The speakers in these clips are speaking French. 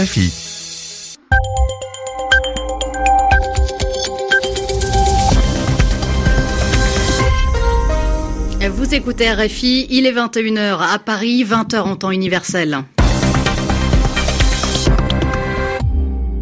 RFI. Vous écoutez RFI, il est 21h à Paris, 20h en temps universel.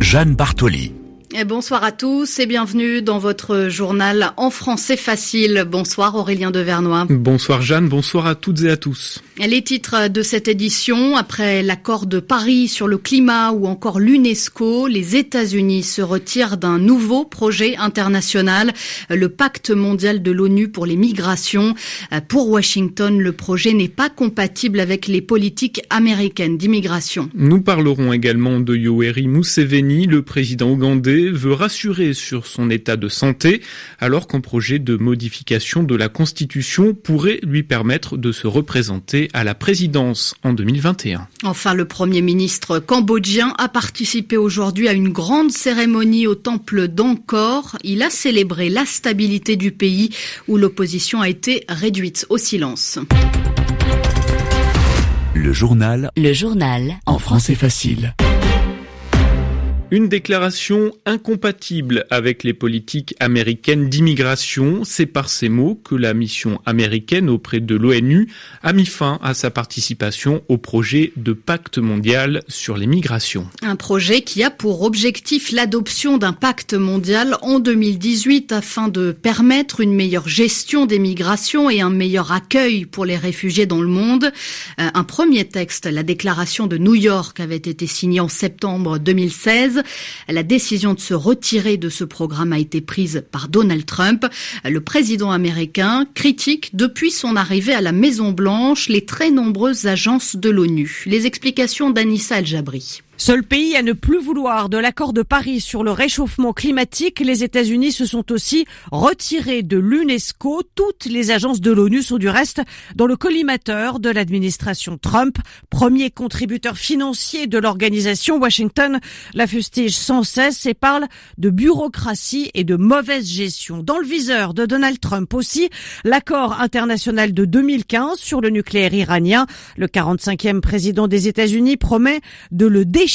Jeanne Bartoli. Bonsoir à tous et bienvenue dans votre journal en français facile. Bonsoir Aurélien Devernois. Bonsoir Jeanne, bonsoir à toutes et à tous. Les titres de cette édition, après l'accord de Paris sur le climat ou encore l'UNESCO, les États-Unis se retirent d'un nouveau projet international, le pacte mondial de l'ONU pour les migrations. Pour Washington, le projet n'est pas compatible avec les politiques américaines d'immigration. Nous parlerons également de Yoweri Museveni. Le président ougandais veut rassurer sur son état de santé, alors qu'un projet de modification de la Constitution pourrait lui permettre de se représenter à la présidence en 2021. Enfin, le Premier ministre cambodgien a participé aujourd'hui à une grande cérémonie au temple d'Angkor. Il a célébré la stabilité du pays où l'opposition a été réduite au silence. Le journal. Le journal. En français facile. Une déclaration incompatible avec les politiques américaines d'immigration, c'est par ces mots que la mission américaine auprès de l'ONU a mis fin à sa participation au projet de pacte mondial sur les migrations. Un projet qui a pour objectif l'adoption d'un pacte mondial en 2018 afin de permettre une meilleure gestion des migrations et un meilleur accueil pour les réfugiés dans le monde. Euh, un premier texte, la déclaration de New York, avait été signé en septembre 2016. La décision de se retirer de ce programme a été prise par Donald Trump. Le président américain critique depuis son arrivée à la Maison Blanche les très nombreuses agences de l'ONU. Les explications d'Anissa El-Jabri. Seul pays à ne plus vouloir de l'accord de Paris sur le réchauffement climatique, les États-Unis se sont aussi retirés de l'UNESCO. Toutes les agences de l'ONU sont du reste dans le collimateur de l'administration Trump. Premier contributeur financier de l'organisation, Washington la fustige sans cesse et parle de bureaucratie et de mauvaise gestion. Dans le viseur de Donald Trump aussi, l'accord international de 2015 sur le nucléaire iranien. Le 45e président des États-Unis promet de le dé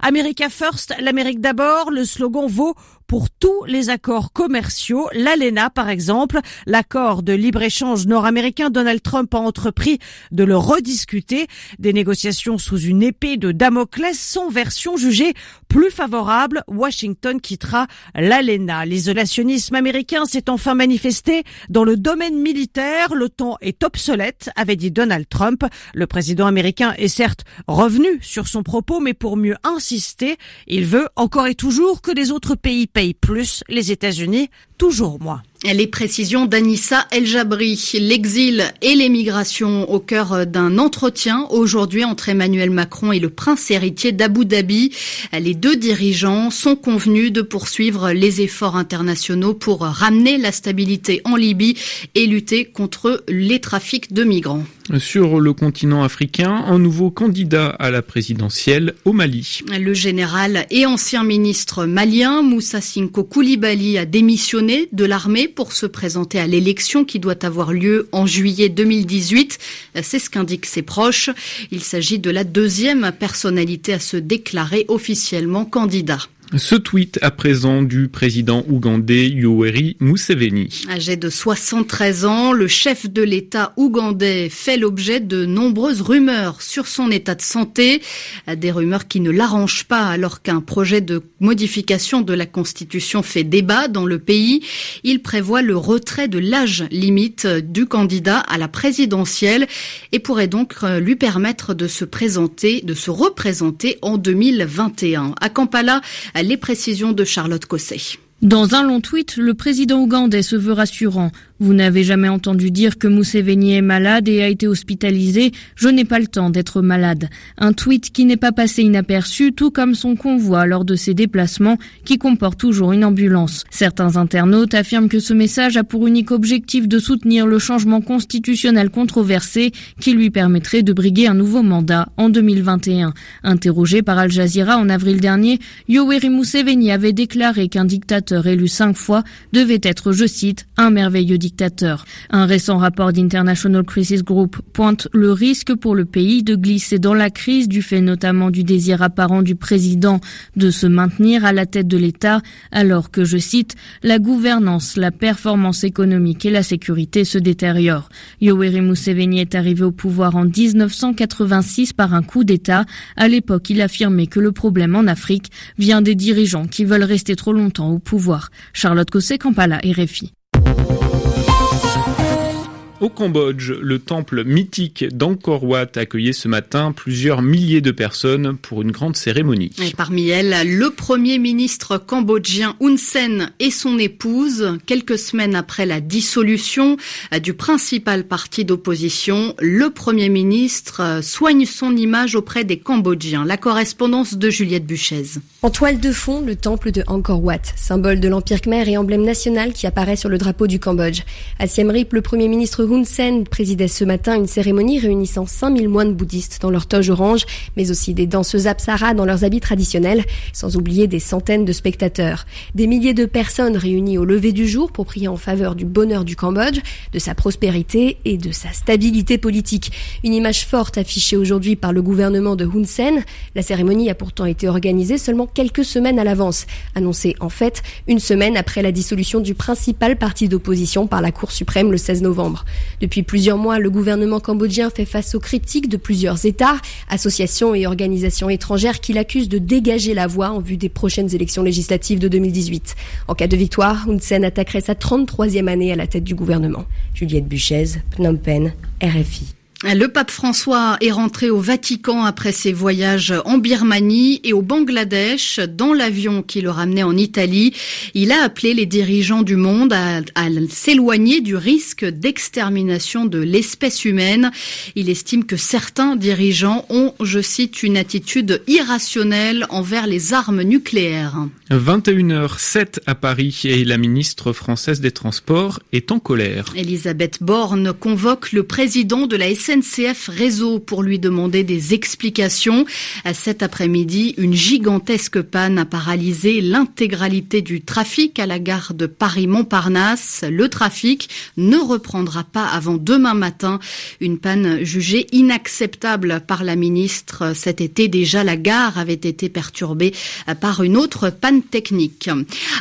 America First, l'Amérique d'abord, le slogan vaut pour tous les accords commerciaux. L'ALENA, par exemple, l'accord de libre-échange nord-américain, Donald Trump a entrepris de le rediscuter. Des négociations sous une épée de Damoclès sans version jugée plus favorable. Washington quittera l'ALENA. L'isolationnisme américain s'est enfin manifesté dans le domaine militaire. L'OTAN est obsolète, avait dit Donald Trump. Le président américain est certes revenu sur son propos, mais pour mieux insister, il veut encore et toujours que les autres pays plus, les États-Unis toujours moins. Les précisions d'Anissa El Jabri, l'exil et l'émigration au cœur d'un entretien aujourd'hui entre Emmanuel Macron et le prince héritier d'Abu Dhabi. Les deux dirigeants sont convenus de poursuivre les efforts internationaux pour ramener la stabilité en Libye et lutter contre les trafics de migrants. Sur le continent africain, un nouveau candidat à la présidentielle au Mali. Le général et ancien ministre malien Moussa Sinko Koulibaly a démissionné de l'armée pour se présenter à l'élection qui doit avoir lieu en juillet 2018. C'est ce qu'indiquent ses proches. Il s'agit de la deuxième personnalité à se déclarer officiellement candidat. Ce tweet à présent du président ougandais Yoweri Museveni. Âgé de 73 ans, le chef de l'État ougandais fait l'objet de nombreuses rumeurs sur son état de santé, des rumeurs qui ne l'arrangent pas alors qu'un projet de modification de la Constitution fait débat dans le pays. Il prévoit le retrait de l'âge limite du candidat à la présidentielle et pourrait donc lui permettre de se présenter, de se représenter en 2021. À Kampala, les précisions de Charlotte Cosset. Dans un long tweet, le président ougandais se veut rassurant. Vous n'avez jamais entendu dire que Museveni est malade et a été hospitalisé. Je n'ai pas le temps d'être malade. Un tweet qui n'est pas passé inaperçu, tout comme son convoi lors de ses déplacements, qui comporte toujours une ambulance. Certains internautes affirment que ce message a pour unique objectif de soutenir le changement constitutionnel controversé qui lui permettrait de briguer un nouveau mandat en 2021. Interrogé par Al Jazeera en avril dernier, Yoweri Museveni avait déclaré qu'un dictateur élu cinq fois devait être, je cite, un merveilleux dictateur Un récent rapport d'International Crisis Group pointe le risque pour le pays de glisser dans la crise du fait notamment du désir apparent du président de se maintenir à la tête de l'État alors que, je cite, la gouvernance, la performance économique et la sécurité se détériorent. Yoweri Museveni est arrivé au pouvoir en 1986 par un coup d'État. À l'époque, il affirmait que le problème en Afrique vient des dirigeants qui veulent rester trop longtemps au pouvoir. Charlotte Cosset, Kampala, RFI. Au Cambodge, le temple mythique d'Angkor Wat accueillait ce matin plusieurs milliers de personnes pour une grande cérémonie. Et parmi elles, le premier ministre cambodgien Hun Sen et son épouse, quelques semaines après la dissolution du principal parti d'opposition, le premier ministre soigne son image auprès des Cambodgiens. La correspondance de Juliette Buchez. En toile de fond, le temple de Angkor Wat, symbole de l'Empire Khmer et emblème national qui apparaît sur le drapeau du Cambodge. À Siem Reap, le premier ministre Hun Sen présidait ce matin une cérémonie réunissant 5000 moines bouddhistes dans leur toge orange, mais aussi des danseuses apsaras dans leurs habits traditionnels, sans oublier des centaines de spectateurs. Des milliers de personnes réunies au lever du jour pour prier en faveur du bonheur du Cambodge, de sa prospérité et de sa stabilité politique. Une image forte affichée aujourd'hui par le gouvernement de Hun Sen. La cérémonie a pourtant été organisée seulement quelques semaines à l'avance, annoncée en fait une semaine après la dissolution du principal parti d'opposition par la Cour suprême le 16 novembre. Depuis plusieurs mois, le gouvernement cambodgien fait face aux critiques de plusieurs États, associations et organisations étrangères qui l'accusent de dégager la voie en vue des prochaines élections législatives de 2018. En cas de victoire, Hun Sen attaquerait sa 33e année à la tête du gouvernement. Juliette Buchez, Phnom Penh, RFI. Le pape François est rentré au Vatican après ses voyages en Birmanie et au Bangladesh. Dans l'avion qui le ramenait en Italie, il a appelé les dirigeants du monde à, s'éloigner du risque d'extermination de l'espèce humaine. Il estime que certains dirigeants ont, je cite, une attitude irrationnelle envers les armes nucléaires. 21h07 à Paris et la ministre française des Transports est en colère. Elisabeth Borne convoque le président de la SNCF Réseau pour lui demander des explications. Cet après-midi, une gigantesque panne a paralysé l'intégralité du trafic à la gare de Paris-Montparnasse. Le trafic ne reprendra pas avant demain matin. Une panne jugée inacceptable par la ministre. Cet été déjà, la gare avait été perturbée par une autre panne technique.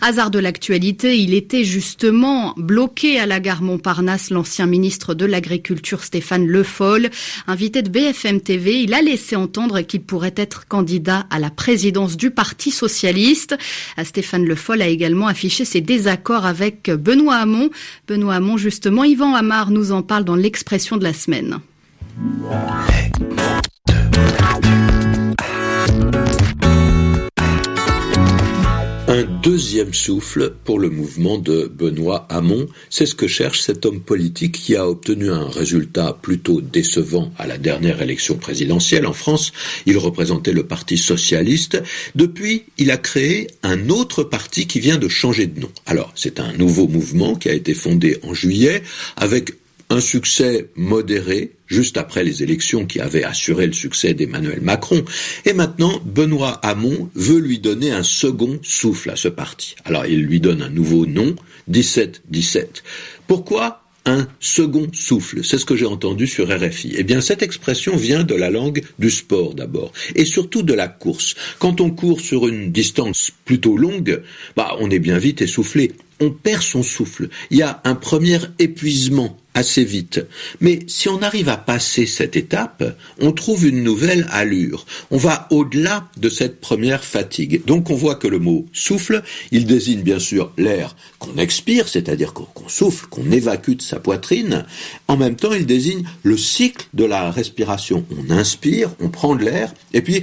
Hasard de l'actualité, il était justement bloqué à la gare Montparnasse l'ancien ministre de l'Agriculture Stéphane Le Invité de BFM TV, il a laissé entendre qu'il pourrait être candidat à la présidence du Parti socialiste. Stéphane Le Foll a également affiché ses désaccords avec Benoît Hamon. Benoît Hamon, justement, Yvan Amar nous en parle dans l'expression de la semaine. Un deuxième souffle pour le mouvement de Benoît Hamon, c'est ce que cherche cet homme politique qui a obtenu un résultat plutôt décevant à la dernière élection présidentielle en France. Il représentait le Parti socialiste. Depuis, il a créé un autre parti qui vient de changer de nom. Alors, c'est un nouveau mouvement qui a été fondé en juillet avec un succès modéré juste après les élections qui avaient assuré le succès d'Emmanuel Macron. Et maintenant, Benoît Hamon veut lui donner un second souffle à ce parti. Alors il lui donne un nouveau nom, 17-17. Pourquoi un second souffle? C'est ce que j'ai entendu sur RFI. Eh bien, cette expression vient de la langue du sport d'abord, et surtout de la course. Quand on court sur une distance plutôt longue, bah, on est bien vite essoufflé. On perd son souffle. Il y a un premier épuisement assez vite. Mais si on arrive à passer cette étape, on trouve une nouvelle allure. On va au-delà de cette première fatigue. Donc on voit que le mot souffle, il désigne bien sûr l'air qu'on expire, c'est-à-dire qu'on souffle, qu'on évacue de sa poitrine. En même temps, il désigne le cycle de la respiration. On inspire, on prend de l'air, et puis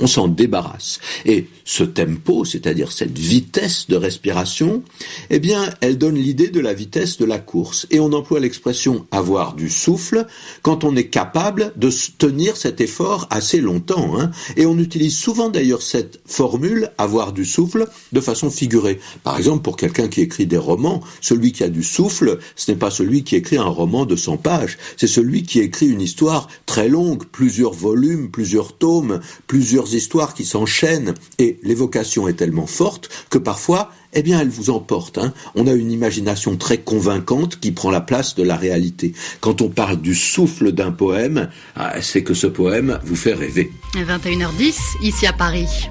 on s'en débarrasse. Et ce tempo, c'est-à-dire cette vitesse de respiration, eh bien, elle donne l'idée de la vitesse de la course. Et on emploie l'expression avoir du souffle quand on est capable de tenir cet effort assez longtemps. Hein. Et on utilise souvent d'ailleurs cette formule avoir du souffle de façon figurée. Par exemple, pour quelqu'un qui écrit des romans, celui qui a du souffle, ce n'est pas celui qui écrit un roman de 100 pages, c'est celui qui écrit une histoire très longue, plusieurs volumes, plusieurs tomes, plusieurs histoires qui s'enchaînent et l'évocation est tellement forte que parfois, eh bien, elle vous emporte. Hein. On a une imagination très convaincante qui prend la place de la réalité. Quand on parle du souffle d'un poème, ah, c'est que ce poème vous fait rêver. 21h10, ici à Paris.